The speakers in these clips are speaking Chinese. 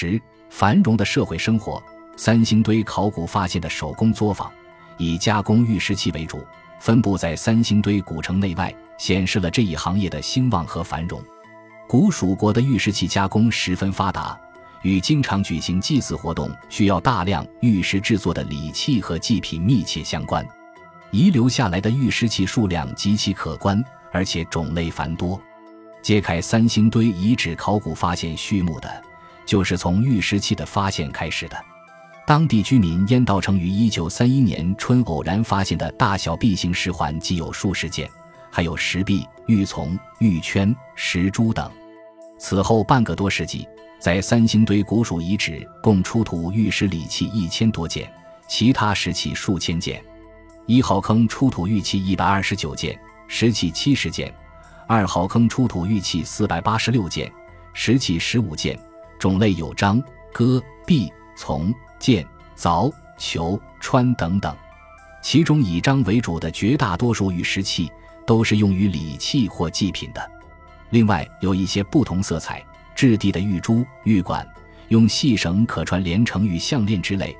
十繁荣的社会生活。三星堆考古发现的手工作坊，以加工玉石器为主，分布在三星堆古城内外，显示了这一行业的兴旺和繁荣。古蜀国的玉石器加工十分发达，与经常举行祭祀活动、需要大量玉石制作的礼器和祭品密切相关。遗留下来的玉石器数量极其可观，而且种类繁多。揭开三星堆遗址考古发现序幕的，就是从玉石器的发现开始的。当地居民燕道成于一九三一年春偶然发现的大小璧形石环即有数十件，还有石壁、玉琮、玉圈、石珠等。此后半个多世纪，在三星堆古蜀遗址共出土玉石礼器一千多件，其他石器数千件。一号坑出土玉器一百二十九件，石器七十件；二号坑出土玉器四百八十六件，石器十五件，种类有章、戈、璧、琮、剑、凿、球、穿等等。其中以章为主的绝大多数玉石器都是用于礼器或祭品的。另外有一些不同色彩、质地的玉珠、玉管，用细绳可穿连成玉项链之类。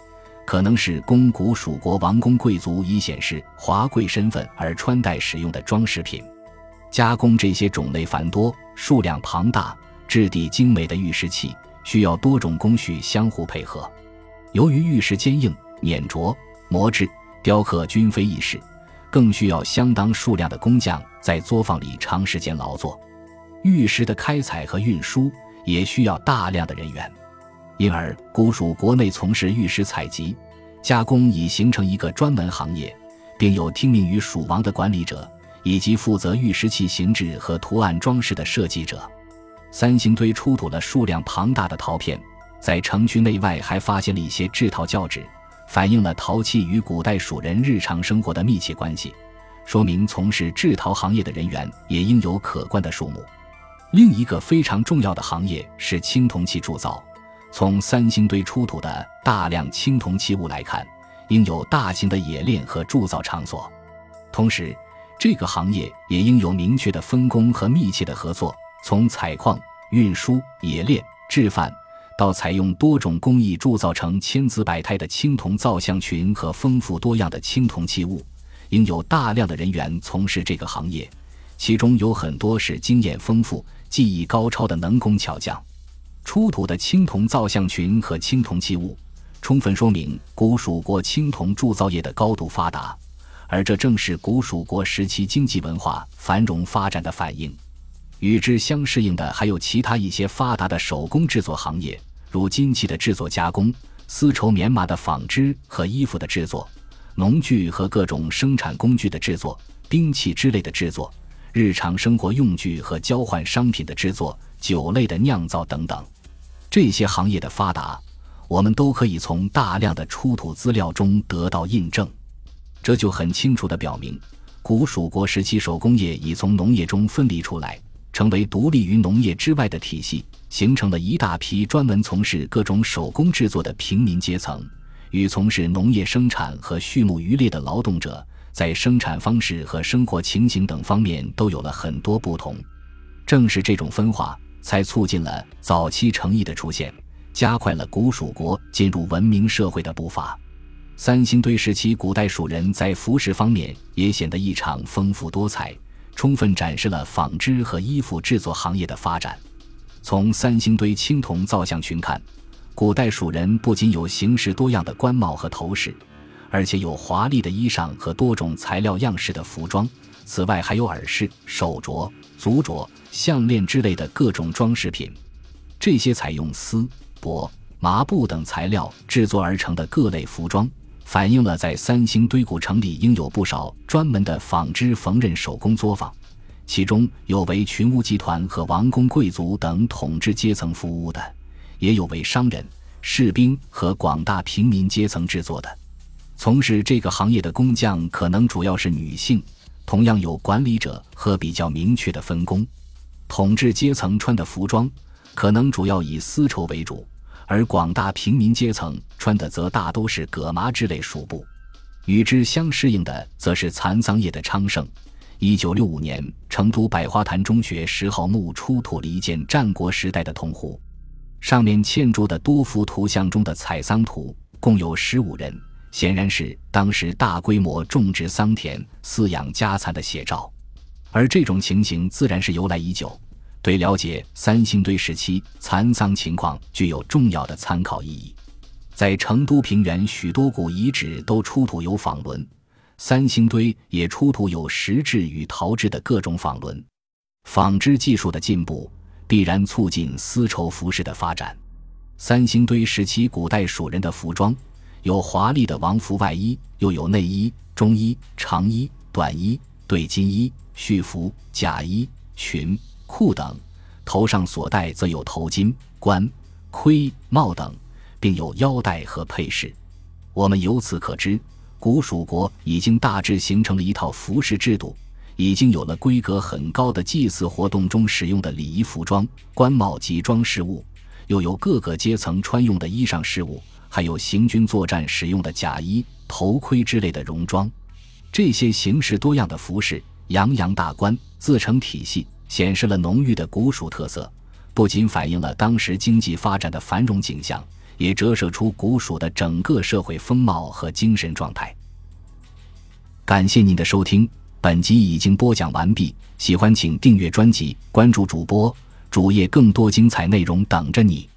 可能是供古蜀国王公贵族以显示华贵身份而穿戴使用的装饰品。加工这些种类繁多、数量庞大、质地精美的玉石器，需要多种工序相互配合。由于玉石坚硬、碾琢、磨制、雕刻均非易事，更需要相当数量的工匠在作坊里长时间劳作。玉石的开采和运输也需要大量的人员。因而，古蜀国内从事玉石采集、加工已形成一个专门行业，并有听命于蜀王的管理者，以及负责玉石器形制和图案装饰的设计者。三星堆出土了数量庞大的陶片，在城区内外还发现了一些制陶教址，反映了陶器与古代蜀人日常生活的密切关系，说明从事制陶行业的人员也应有可观的数目。另一个非常重要的行业是青铜器铸造。从三星堆出土的大量青铜器物来看，应有大型的冶炼和铸造场所。同时，这个行业也应有明确的分工和密切的合作。从采矿、运输、冶炼、制范，到采用多种工艺铸造成千姿百态的青铜造像群和丰富多样的青铜器物，应有大量的人员从事这个行业，其中有很多是经验丰富、技艺高超的能工巧匠。出土的青铜造像群和青铜器物，充分说明古蜀国青铜铸造业的高度发达，而这正是古蜀国时期经济文化繁荣发展的反映。与之相适应的还有其他一些发达的手工制作行业，如金器的制作加工、丝绸棉麻的纺织和衣服的制作、农具和各种生产工具的制作、兵器之类的制作、日常生活用具和交换商品的制作。酒类的酿造等等，这些行业的发达，我们都可以从大量的出土资料中得到印证。这就很清楚地表明，古蜀国时期手工业已从农业中分离出来，成为独立于农业之外的体系，形成了一大批专门从事各种手工制作的平民阶层，与从事农业生产和畜牧渔猎的劳动者，在生产方式和生活情形等方面都有了很多不同。正是这种分化。才促进了早期城邑的出现，加快了古蜀国进入文明社会的步伐。三星堆时期，古代蜀人在服饰方面也显得异常丰富多彩，充分展示了纺织和衣服制作行业的发展。从三星堆青铜造像群看，古代蜀人不仅有形式多样的冠帽和头饰，而且有华丽的衣裳和多种材料样式的服装。此外，还有耳饰、手镯、足镯。项链之类的各种装饰品，这些采用丝、帛、麻布等材料制作而成的各类服装，反映了在三星堆古城里应有不少专门的纺织缝纫手工作坊，其中有为群巫集团和王公贵族等统治阶层服务的，也有为商人、士兵和广大平民阶层制作的。从事这个行业的工匠可能主要是女性，同样有管理者和比较明确的分工。统治阶层穿的服装可能主要以丝绸为主，而广大平民阶层穿的则大都是葛麻之类蜀布。与之相适应的，则是蚕桑业的昌盛。一九六五年，成都百花潭中学十号墓出土了一件战国时代的铜壶，上面嵌着的多幅图像中的采桑图共有十五人，显然是当时大规模种植桑田、饲养家蚕的写照。而这种情形自然是由来已久，对了解三星堆时期蚕桑情况具有重要的参考意义。在成都平原许多古遗址都出土有纺轮，三星堆也出土有石制与陶制的各种纺轮。纺织技术的进步必然促进丝绸服饰的发展。三星堆时期古代蜀人的服装有华丽的王服外衣，又有内衣、中衣、长衣、短衣、对襟衣、絮服、甲衣、裙、裤等；头上所戴则有头巾、冠、盔、帽等。并有腰带和配饰，我们由此可知，古蜀国已经大致形成了一套服饰制度，已经有了规格很高的祭祀活动中使用的礼仪服装、冠帽及装饰物，又有各个阶层穿用的衣裳饰物，还有行军作战使用的甲衣、头盔之类的戎装。这些形式多样的服饰，洋洋大观，自成体系，显示了浓郁的古蜀特色，不仅反映了当时经济发展的繁荣景象。也折射出古蜀的整个社会风貌和精神状态。感谢您的收听，本集已经播讲完毕。喜欢请订阅专辑，关注主播主页，更多精彩内容等着你。